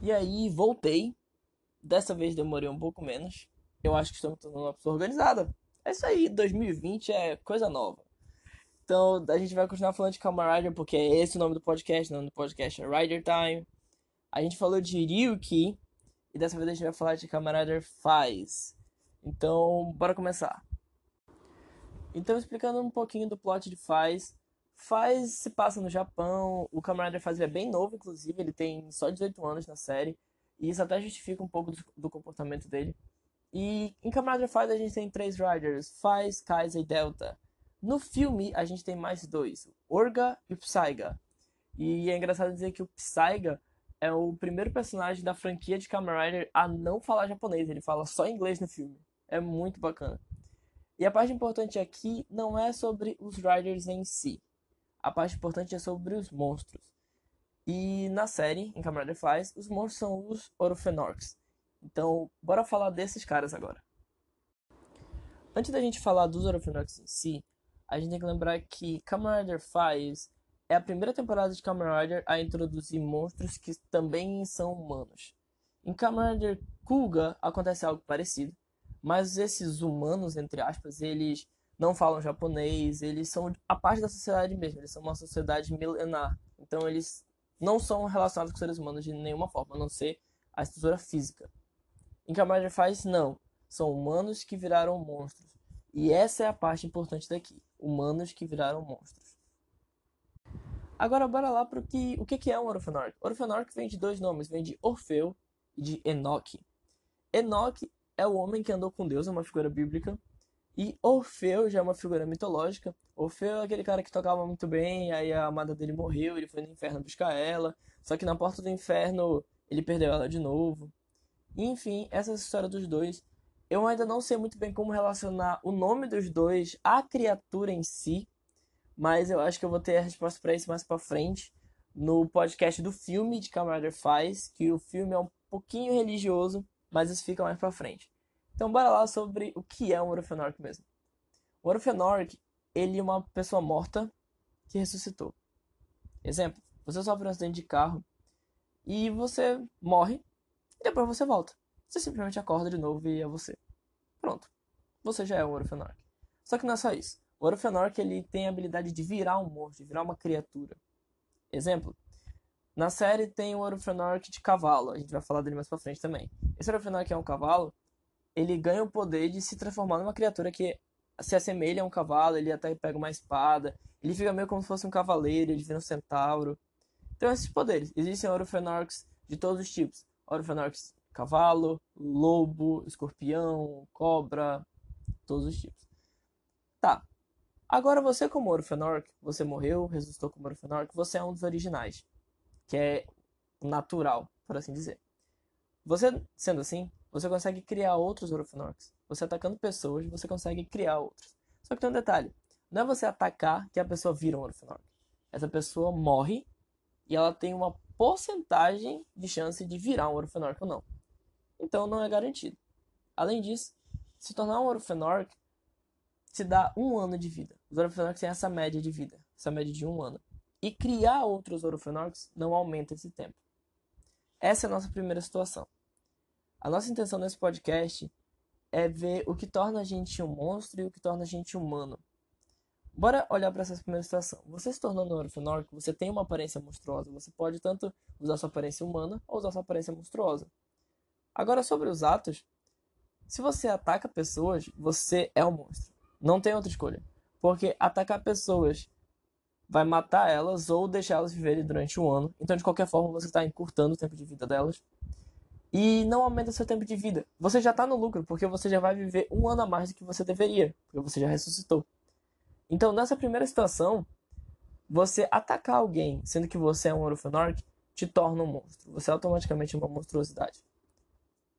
E aí, voltei. Dessa vez demorei um pouco menos. Eu acho que estou me tornando uma pessoa organizada. É isso aí, 2020 é coisa nova. Então, a gente vai continuar falando de Kamen Rider, porque é esse o nome do podcast. O nome do podcast é Rider Time. A gente falou de Ryuki. E dessa vez a gente vai falar de Kamen Rider Faz. Então, bora começar. Então, explicando um pouquinho do plot de Faz. Faz se passa no Japão. O Kamen Faz é bem novo, inclusive. Ele tem só 18 anos na série. E isso até justifica um pouco do, do comportamento dele. E em Kamen Faz a gente tem três Riders: Faz, Kaiser e Delta. No filme a gente tem mais dois: Orga e o Psyga. E é engraçado dizer que o Psyga é o primeiro personagem da franquia de Kamen Rider a não falar japonês. Ele fala só inglês no filme. É muito bacana. E a parte importante aqui não é sobre os Riders em si. A parte importante é sobre os monstros. E na série, em Rider Faz, os monstros são os Orofenorks. Então, bora falar desses caras agora. Antes da gente falar dos Orofenorks em si, a gente tem que lembrar que Kamen Rider é a primeira temporada de Kamen Rider a introduzir monstros que também são humanos. Em Kamen Rider Kuga acontece algo parecido, mas esses humanos, entre aspas, eles não falam japonês, eles são a parte da sociedade mesmo, eles são uma sociedade milenar. Então eles não são relacionados com seres humanos de nenhuma forma, a não ser a estrutura física. Em Kamen faz não, são humanos que viraram monstros. E essa é a parte importante daqui, humanos que viraram monstros. Agora bora lá para que, o que é um Orfenork. Orfenork vem de dois nomes, vem de Orfeu e de Enoque. Enoque é o homem que andou com Deus, é uma figura bíblica, e Orfeu já é uma figura mitológica. Orfeu é aquele cara que tocava muito bem, aí a amada dele morreu, ele foi no inferno buscar ela. Só que na porta do inferno ele perdeu ela de novo. enfim, essa é a história dos dois. Eu ainda não sei muito bem como relacionar o nome dos dois à criatura em si, mas eu acho que eu vou ter a resposta para isso mais para frente no podcast do filme de Kamen faz, que o filme é um pouquinho religioso, mas isso fica mais para frente. Então bora lá sobre o que é um Orofenork mesmo. O Orofenork, ele é uma pessoa morta que ressuscitou. Exemplo, você sofre um acidente de carro e você morre e depois você volta. Você simplesmente acorda de novo e é você. Pronto. Você já é um Orofenork. Só que não é só isso. O Orofenork ele tem a habilidade de virar um monstro, de virar uma criatura. Exemplo, na série tem o Orofenork de cavalo, a gente vai falar dele mais pra frente também. Esse Orofenork é um cavalo, ele ganha o poder de se transformar numa criatura que se assemelha a um cavalo, ele até pega uma espada, ele fica meio como se fosse um cavaleiro, ele vira um centauro. Então esses poderes. Existem Orofenorks de todos os tipos. Orofenorks cavalo, lobo, escorpião, cobra, todos os tipos. Tá. Agora você como Orofenork, você morreu, ressuscitou como Orofenork, você é um dos originais. Que é natural, por assim dizer. Você, sendo assim, você consegue criar outros Orofenorks. Você atacando pessoas, você consegue criar outros. Só que tem um detalhe. Não é você atacar que a pessoa vira um Orofenork. Essa pessoa morre e ela tem uma porcentagem de chance de virar um Orofenork ou não. Então não é garantido. Além disso, se tornar um Orofenork se dá um ano de vida. Os Orofenorks têm essa média de vida, essa média de um ano. E criar outros Orofenorks não aumenta esse tempo. Essa é a nossa primeira situação. A nossa intenção nesse podcast é ver o que torna a gente um monstro e o que torna a gente humano. Bora olhar para essa primeira situação. Você se tornando um orfenórquico, você tem uma aparência monstruosa. Você pode tanto usar sua aparência humana ou usar sua aparência monstruosa. Agora, sobre os atos, se você ataca pessoas, você é um monstro. Não tem outra escolha. Porque atacar pessoas vai matar elas ou deixar elas viverem durante um ano. Então, de qualquer forma, você está encurtando o tempo de vida delas e não aumenta seu tempo de vida. Você já está no lucro, porque você já vai viver um ano a mais do que você deveria, porque você já ressuscitou. Então, nessa primeira situação, você atacar alguém, sendo que você é um Orphanork, te torna um monstro. Você é automaticamente uma monstruosidade.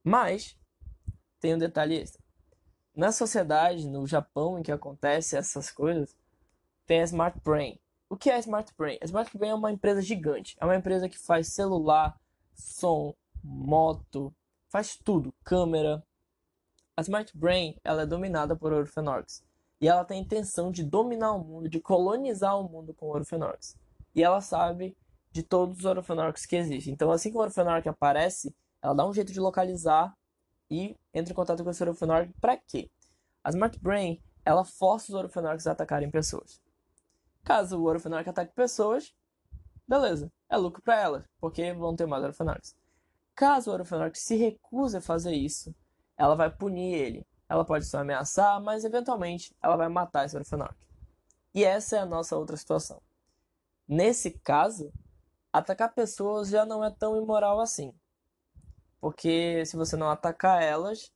Mas, tem um detalhe extra. Na sociedade, no Japão em que acontece essas coisas, tem a Smart Brain. O que é a Smart Brain? A Smart Brain é uma empresa gigante. É uma empresa que faz celular, som, moto, faz tudo, câmera. A Smart Brain ela é dominada por Orphenorks e ela tem a intenção de dominar o mundo, de colonizar o mundo com Orphenorks. E ela sabe de todos os orofenorcs que existem. Então, assim que o orofenorc aparece, ela dá um jeito de localizar e entra em contato com esse orofenorc para quê? A Smart Brain, ela força os orofenorcs a atacarem pessoas. Caso o orofenorc ataque pessoas, beleza, é lucro para elas, porque vão ter mais orofenorcs. Caso o orofenorc se recuse a fazer isso, ela vai punir ele. Ela pode só ameaçar, mas eventualmente ela vai matar esse orofenorc. E essa é a nossa outra situação. Nesse caso, atacar pessoas já não é tão imoral assim. Porque se você não atacar elas,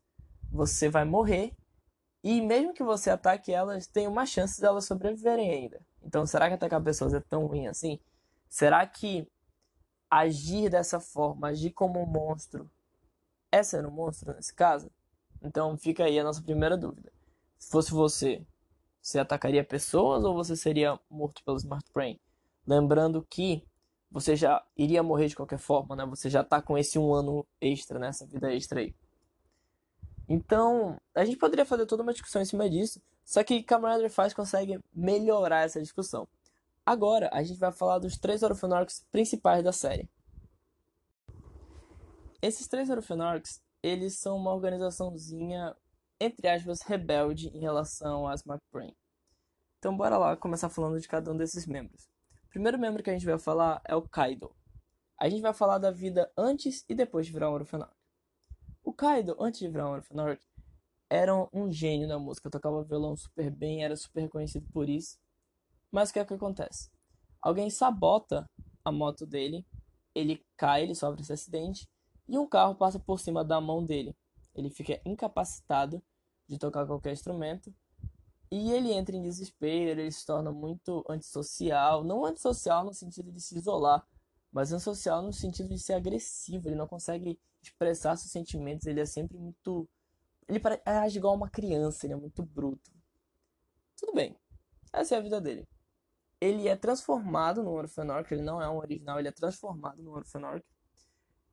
você vai morrer. E mesmo que você ataque elas, tem uma chance delas sobreviverem ainda. Então, será que atacar pessoas é tão ruim assim? Será que agir dessa forma, agir como um monstro, é ser um monstro nesse caso? Então, fica aí a nossa primeira dúvida. Se fosse você, você atacaria pessoas ou você seria morto pelo Smart Brain? Lembrando que você já iria morrer de qualquer forma, né? Você já tá com esse um ano extra, nessa né? vida extra aí. Então, a gente poderia fazer toda uma discussão em cima disso, só que Camaraderie faz consegue melhorar essa discussão. Agora, a gente vai falar dos três orphanorcs principais da série. Esses três orphanorcs, eles são uma organizaçãozinha, entre aspas, rebelde em relação a Smart Brain. Então, bora lá começar falando de cada um desses membros primeiro membro que a gente vai falar é o Kaido. A gente vai falar da vida antes e depois de virar um orfanato. O Kaido, antes de virar um orfanato, era um gênio da música, tocava violão super bem, era super conhecido por isso. Mas o que é que acontece? Alguém sabota a moto dele, ele cai, ele sofre esse acidente e um carro passa por cima da mão dele. Ele fica incapacitado de tocar qualquer instrumento e ele entra em desespero, ele se torna muito antissocial. Não antissocial no sentido de se isolar, mas antissocial no sentido de ser agressivo. Ele não consegue expressar seus sentimentos, ele é sempre muito. Ele age igual uma criança, ele é muito bruto. Tudo bem, essa é a vida dele. Ele é transformado no Orphanorc, ele não é um original, ele é transformado no Orphanorc.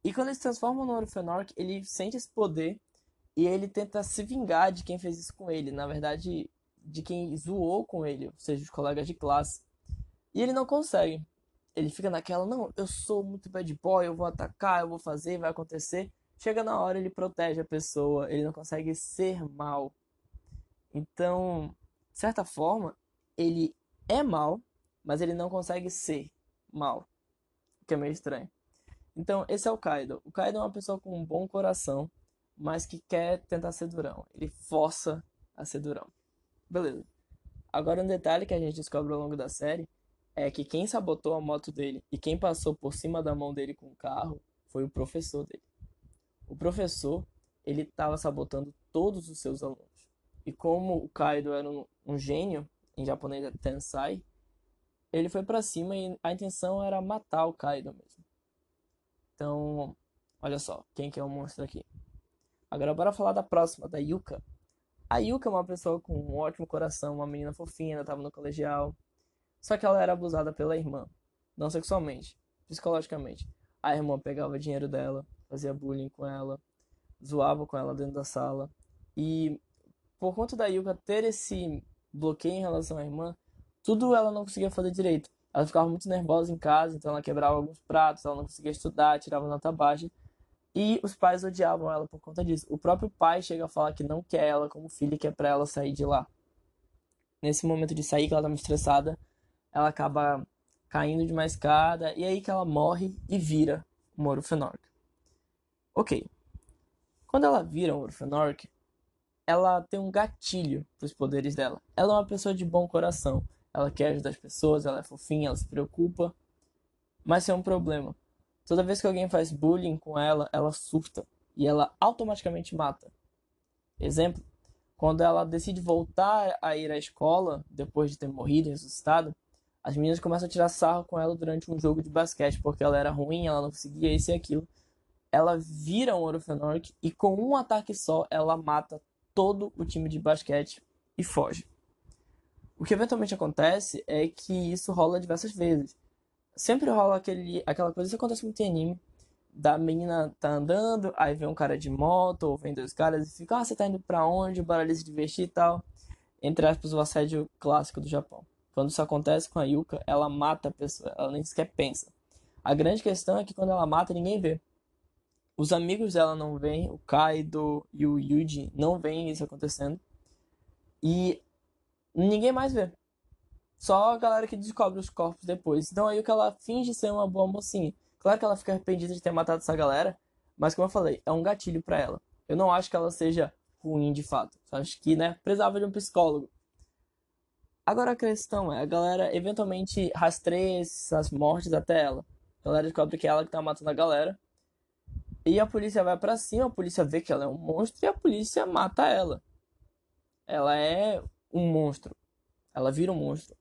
E quando ele se transforma no Orphanorc, ele sente esse poder e ele tenta se vingar de quem fez isso com ele. Na verdade, de quem zoou com ele, ou seja, os colegas de classe. E ele não consegue. Ele fica naquela, não, eu sou muito bad boy, eu vou atacar, eu vou fazer, vai acontecer. Chega na hora, ele protege a pessoa, ele não consegue ser mal. Então, de certa forma, ele é mal, mas ele não consegue ser mal. O que é meio estranho. Então, esse é o Kaido. O Kaido é uma pessoa com um bom coração, mas que quer tentar ser durão. Ele força a ser durão. Beleza. Agora um detalhe que a gente descobre ao longo da série é que quem sabotou a moto dele e quem passou por cima da mão dele com o carro foi o professor dele. O professor, ele estava sabotando todos os seus alunos. E como o Kaido era um, um gênio, em japonês é Tensai, ele foi para cima e a intenção era matar o Kaido mesmo. Então, olha só, quem que é o monstro aqui? Agora bora falar da próxima, da Yuka. A Yuka é uma pessoa com um ótimo coração, uma menina fofinha, ela estava no colegial. Só que ela era abusada pela irmã. Não sexualmente, psicologicamente. A irmã pegava dinheiro dela, fazia bullying com ela, zoava com ela dentro da sala. E por conta da Yuka ter esse bloqueio em relação à irmã, tudo ela não conseguia fazer direito. Ela ficava muito nervosa em casa, então ela quebrava alguns pratos, ela não conseguia estudar, tirava nota baixa. E os pais odiavam ela por conta disso. O próprio pai chega a falar que não quer ela como filha e quer pra ela sair de lá. Nesse momento de sair, que ela tá muito estressada, ela acaba caindo de uma escada e é aí que ela morre e vira uma Orphanorc. Ok. Quando ela vira uma Orphanorc, ela tem um gatilho para os poderes dela. Ela é uma pessoa de bom coração. Ela quer ajudar as pessoas, ela é fofinha, ela se preocupa. Mas tem um problema. Toda vez que alguém faz bullying com ela, ela surta e ela automaticamente mata. Exemplo, quando ela decide voltar a ir à escola depois de ter morrido e ressuscitado, as meninas começam a tirar sarro com ela durante um jogo de basquete porque ela era ruim, ela não conseguia isso e aquilo. Ela vira um Orphanorc e com um ataque só ela mata todo o time de basquete e foge. O que eventualmente acontece é que isso rola diversas vezes sempre rola aquele, aquela coisa, isso acontece muito em anime, da menina tá andando, aí vem um cara de moto, ou vem dois caras e fica, ah, você tá indo pra onde? Bora ali se divertir e tal. Entre aspas, o assédio clássico do Japão. Quando isso acontece com a Yuka, ela mata a pessoa, ela nem sequer pensa. A grande questão é que quando ela mata, ninguém vê. Os amigos dela não veem, o Kaido e o Yuji não veem isso acontecendo. E ninguém mais vê. Só a galera que descobre os corpos depois. Então aí o que ela finge ser uma boa mocinha. Claro que ela fica arrependida de ter matado essa galera, mas como eu falei, é um gatilho para ela. Eu não acho que ela seja ruim de fato. Só acho que, né, precisava de um psicólogo. Agora a questão é, a galera eventualmente rastreia essas mortes até ela. A galera descobre que é ela que tá matando a galera. E a polícia vai para cima, a polícia vê que ela é um monstro e a polícia mata ela. Ela é um monstro. Ela vira um monstro.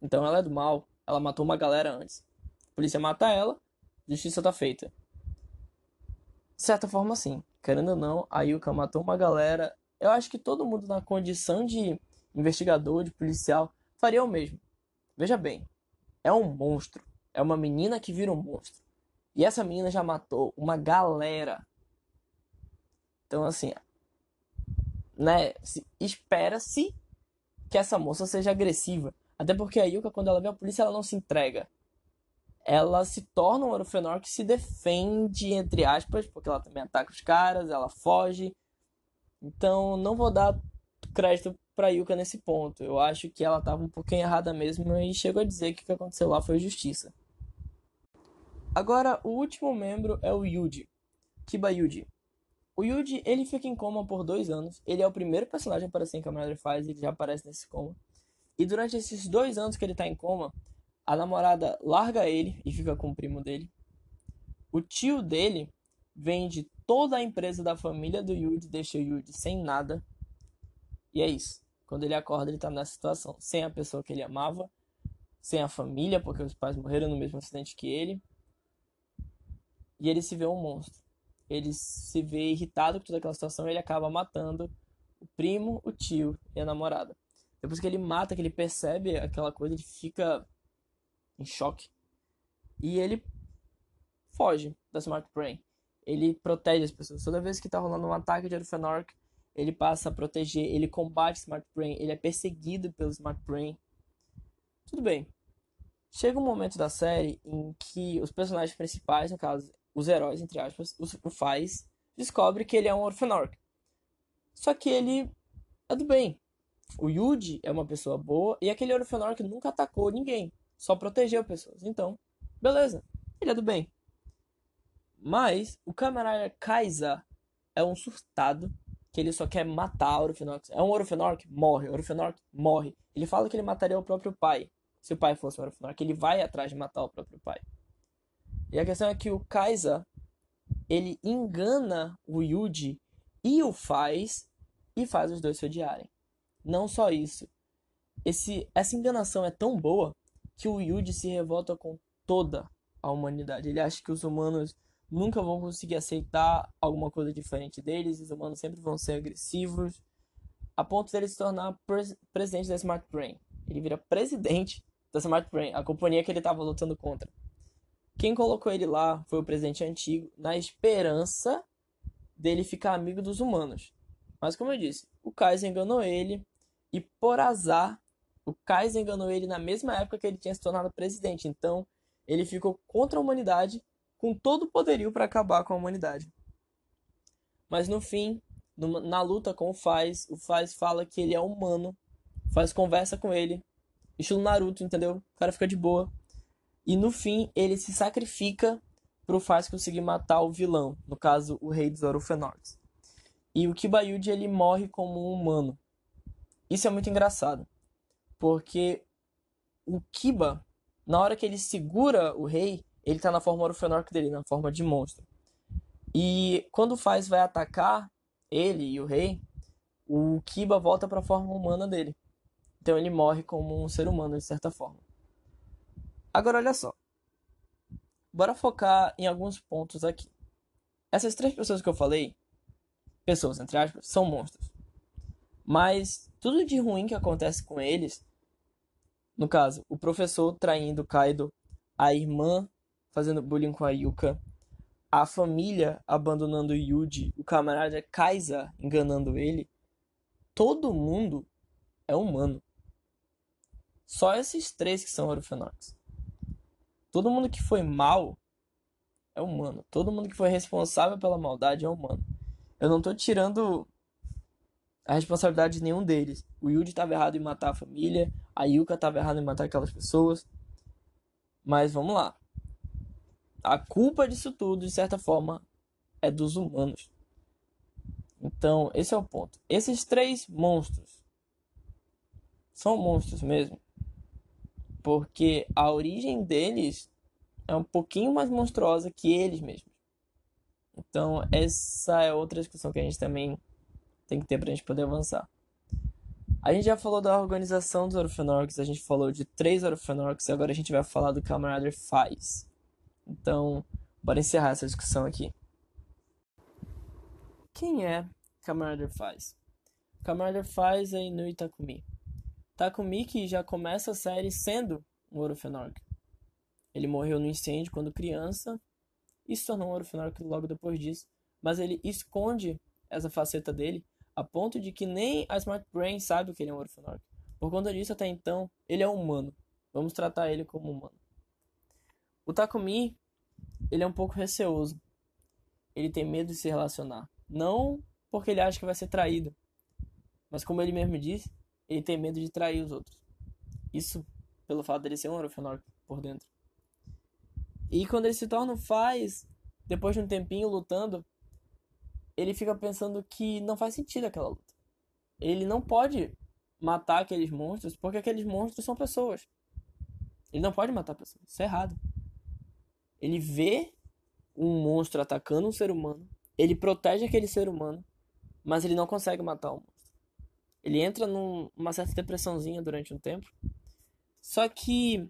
Então ela é do mal. Ela matou uma galera antes. A polícia mata ela, justiça tá feita. De certa forma, sim. Querendo ou não, a Yuka matou uma galera. Eu acho que todo mundo na condição de investigador, de policial, faria o mesmo. Veja bem, é um monstro. É uma menina que vira um monstro. E essa menina já matou uma galera. Então, assim, né? Espera-se que essa moça seja agressiva. Até porque a Yuka, quando ela vê a polícia, ela não se entrega. Ela se torna um Orofenor que se defende, entre aspas, porque ela também ataca os caras, ela foge. Então, não vou dar crédito pra Yuka nesse ponto. Eu acho que ela tava um pouquinho errada mesmo e chego a dizer que o que aconteceu lá foi justiça. Agora, o último membro é o Yuji. Kiba Yuji. O Yuji, ele fica em coma por dois anos. Ele é o primeiro personagem a aparecer em Kamen Rider Faz, ele já aparece nesse coma. E durante esses dois anos que ele tá em coma, a namorada larga ele e fica com o primo dele. O tio dele vende toda a empresa da família do Yuji, deixa o Yuji sem nada. E é isso. Quando ele acorda, ele tá nessa situação. Sem a pessoa que ele amava, sem a família, porque os pais morreram no mesmo acidente que ele. E ele se vê um monstro. Ele se vê irritado com toda aquela situação ele acaba matando o primo, o tio e a namorada. Depois que ele mata, que ele percebe aquela coisa, ele fica em choque. E ele foge da Smart Brain. Ele protege as pessoas. Toda vez que tá rolando um ataque de Orphanork, ele passa a proteger, ele combate Smart Brain, ele é perseguido pelo Smart Brain. Tudo bem. Chega um momento da série em que os personagens principais, no caso, os heróis, entre aspas, o Faz, descobre que ele é um Orphanork. Só que ele é do bem. O Yuji é uma pessoa boa e aquele Orphanork nunca atacou ninguém, só protegeu pessoas. Então, beleza, ele é do bem. Mas o camarada Kaiser é um surtado que ele só quer matar Orofenox. É um Orofenork? Morre. Orofenork? Morre. Ele fala que ele mataria o próprio pai. Se o pai fosse um Orofenork, ele vai atrás de matar o próprio pai. E a questão é que o Kaiser, ele engana o Yuji e o faz e faz os dois se odiarem. Não só isso. Esse, essa enganação é tão boa que o Yuji se revolta com toda a humanidade. Ele acha que os humanos nunca vão conseguir aceitar alguma coisa diferente deles, os humanos sempre vão ser agressivos, a ponto de ele se tornar pres presidente da Smart Brain. Ele vira presidente da Smart Brain, a companhia que ele estava lutando contra. Quem colocou ele lá foi o presidente antigo, na esperança dele ficar amigo dos humanos. Mas como eu disse, o Kaiser enganou ele e por azar, o Kaiser enganou ele na mesma época que ele tinha se tornado presidente. Então, ele ficou contra a humanidade com todo o poderio para acabar com a humanidade. Mas no fim, na luta com o Faz, o Faz fala que ele é humano, faz conversa com ele, estilo Naruto, entendeu? O cara fica de boa. E no fim, ele se sacrifica pro Faz conseguir matar o vilão, no caso, o rei dos Orofenorks. E o Kibayuji, ele morre como um humano. Isso é muito engraçado, porque o Kiba, na hora que ele segura o rei, ele tá na forma Orofenork dele, na forma de monstro. E quando o Faz vai atacar ele e o rei, o Kiba volta para a forma humana dele. Então ele morre como um ser humano, de certa forma. Agora olha só. Bora focar em alguns pontos aqui. Essas três pessoas que eu falei, pessoas entre aspas, são monstros. Mas tudo de ruim que acontece com eles, no caso, o professor traindo Kaido, a irmã fazendo bullying com a Yuka, a família abandonando Yuji, o camarada Kaisa enganando ele, todo mundo é humano. Só esses três que são Orphanox. Todo mundo que foi mal é humano. Todo mundo que foi responsável pela maldade é humano. Eu não tô tirando a responsabilidade de nenhum deles. O Yuji estava errado em matar a família, a Yuka estava errada em matar aquelas pessoas. Mas vamos lá. A culpa disso tudo, de certa forma, é dos humanos. Então, esse é o ponto. Esses três monstros são monstros mesmo. Porque a origem deles é um pouquinho mais monstruosa que eles mesmos. Então, essa é outra discussão que a gente também tem que ter pra gente poder avançar. A gente já falou da organização dos Orphanorcs, a gente falou de três Orphanorcs, e agora a gente vai falar do Camarada faz. Então, bora encerrar essa discussão aqui. Quem é Camarada faz? Camarada faz é Inui Takumi. Takumi que já começa a série sendo um Orphanorc. Ele morreu no incêndio quando criança e se tornou um Orphanorc logo depois disso, mas ele esconde essa faceta dele a ponto de que nem a Smart Brain sabe que ele é um Orphanorc. Por conta disso, até então, ele é humano. Vamos tratar ele como humano. O Takumi, ele é um pouco receoso. Ele tem medo de se relacionar. Não porque ele acha que vai ser traído, mas como ele mesmo disse, ele tem medo de trair os outros. Isso pelo fato dele ser um Orphanorc por dentro. E quando ele se torna faz, depois de um tempinho lutando, ele fica pensando que não faz sentido aquela luta. Ele não pode matar aqueles monstros porque aqueles monstros são pessoas. Ele não pode matar pessoas. Isso é errado. Ele vê um monstro atacando um ser humano, ele protege aquele ser humano, mas ele não consegue matar o monstro. Ele entra numa certa depressãozinha durante um tempo. Só que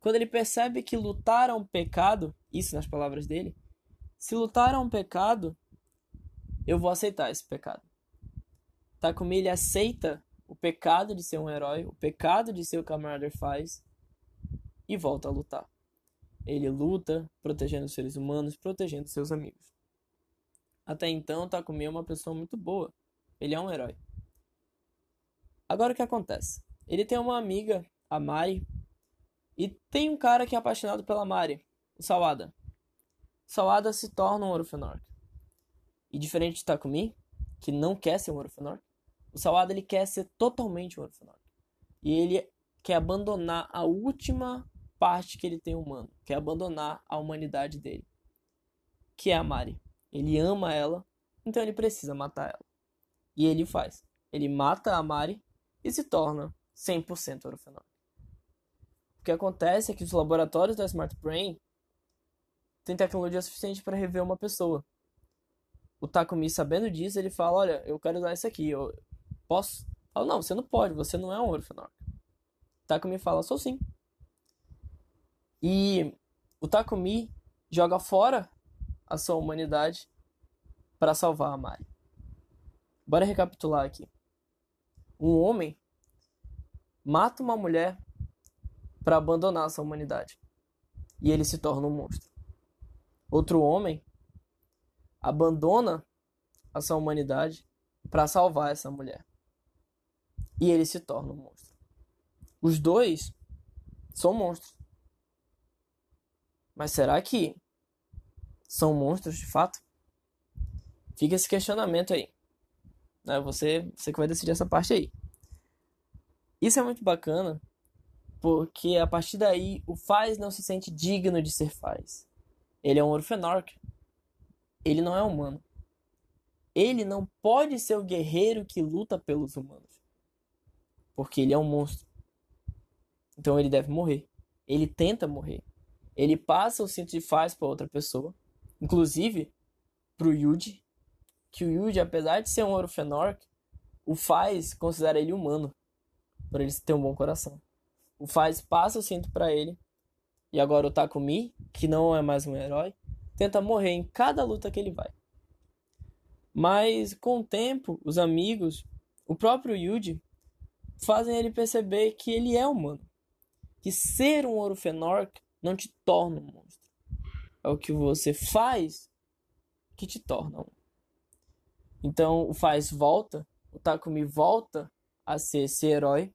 quando ele percebe que lutar é um pecado, isso nas palavras dele, se lutar é um pecado, eu vou aceitar esse pecado. Takumi ele aceita o pecado de ser um herói, o pecado de ser o camarada faz e volta a lutar. Ele luta protegendo os seres humanos, protegendo seus amigos. Até então, Takumi é uma pessoa muito boa. Ele é um herói. Agora o que acontece? Ele tem uma amiga, a Mari, e tem um cara que é apaixonado pela Mari, o Sawada. Sawada se torna um Orphanorc. E diferente de Takumi, que não quer ser um Orphanorc, o Sawada ele quer ser totalmente um Orphanorc. E ele quer abandonar a última parte que ele tem humano, quer abandonar a humanidade dele, que é a Mari. Ele ama ela, então ele precisa matar ela. E ele faz. Ele mata a Mari e se torna 100% Orphanorc. O que acontece é que os laboratórios da Smart Brain têm tecnologia suficiente para rever uma pessoa o Takumi, sabendo disso, ele fala: Olha, eu quero usar isso aqui, eu posso? Fala: Não, você não pode, você não é um Orphanorc. O Takumi fala: Sou sim. E o Takumi joga fora a sua humanidade para salvar a Mari. Bora recapitular aqui. Um homem mata uma mulher para abandonar a sua humanidade e ele se torna um monstro. Outro homem abandona a sua humanidade para salvar essa mulher. E ele se torna um monstro. Os dois são monstros. Mas será que são monstros de fato? Fica esse questionamento aí. Né? Você, você que vai decidir essa parte aí. Isso é muito bacana, porque a partir daí o Faz não se sente digno de ser Faz. Ele é um Orphanorc, ele não é humano. Ele não pode ser o guerreiro que luta pelos humanos. Porque ele é um monstro. Então ele deve morrer. Ele tenta morrer. Ele passa o cinto de faz para outra pessoa. Inclusive pro Yuji. Que o Yuji, apesar de ser um Orphanorc, o faz considera ele humano. Por ele ter um bom coração. O faz passa o cinto para ele. E agora o Takumi, que não é mais um herói, tenta morrer em cada luta que ele vai. Mas com o tempo, os amigos, o próprio Yuji, fazem ele perceber que ele é humano. Que ser um Orphanorc não te torna um monstro. É o que você faz que te torna um. Então o Faz volta, o Takumi volta a ser esse herói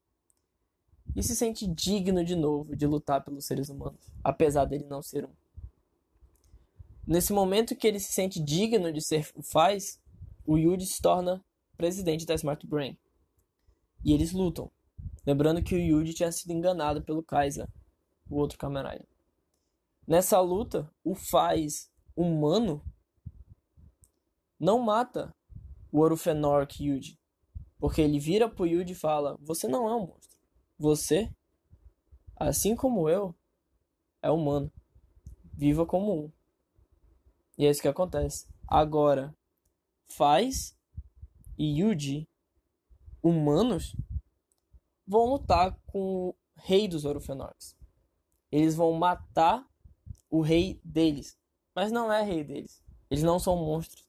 e se sente digno de novo de lutar pelos seres humanos, apesar dele não ser um. Nesse momento que ele se sente digno de ser o faz, o Yuji se torna presidente da Smart Brain. E eles lutam. Lembrando que o Yuji tinha sido enganado pelo Kaiser, o outro Rider. Nessa luta, o faz humano não mata o Orufenork Yuji. Porque ele vira pro Yuji e fala: Você não é um monstro. Você, assim como eu, é humano. Viva como um. E é isso que acontece. Agora, Faz e Yuji, humanos, vão lutar com o rei dos Orofenorks. Eles vão matar o rei deles. Mas não é rei deles. Eles não são monstros.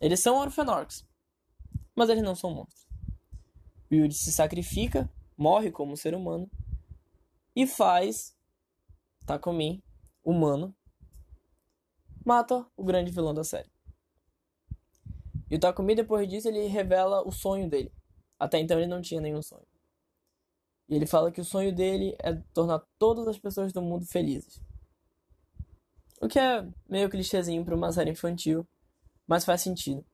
Eles são Orofenorks. Mas eles não são monstros. O Yuji se sacrifica, morre como ser humano e faz Takumi, humano, mata o grande vilão da série. E o Takumi, depois disso, ele revela o sonho dele. Até então ele não tinha nenhum sonho. E ele fala que o sonho dele é tornar todas as pessoas do mundo felizes. O que é meio clichêzinho para uma série infantil, mas faz sentido.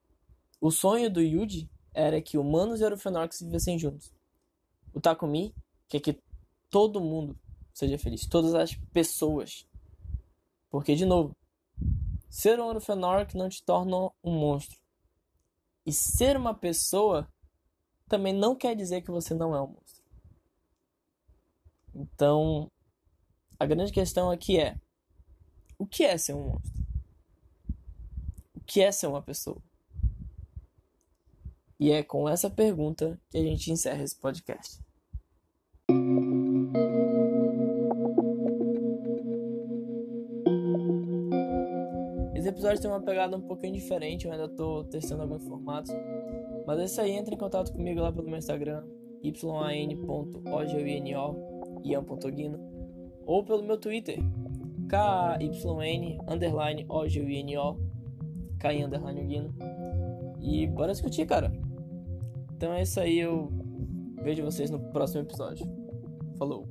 O sonho do Yuji era que humanos e Orofenorks vivessem juntos. O Takumi quer que todo mundo seja feliz, todas as pessoas. Porque, de novo, ser um Orofenork não te torna um monstro. E ser uma pessoa também não quer dizer que você não é um monstro. Então, a grande questão aqui é: o que é ser um monstro? Que é ser uma pessoa? E é com essa pergunta que a gente encerra esse podcast. Esse episódio tem uma pegada um pouquinho diferente, eu ainda estou testando alguns formatos. Mas é isso aí, entre em contato comigo lá pelo meu Instagram, yan.ogino, ou pelo meu Twitter, kyn, ky, underline, guino. E bora discutir, cara. Então é isso aí, eu vejo vocês no próximo episódio. Falou!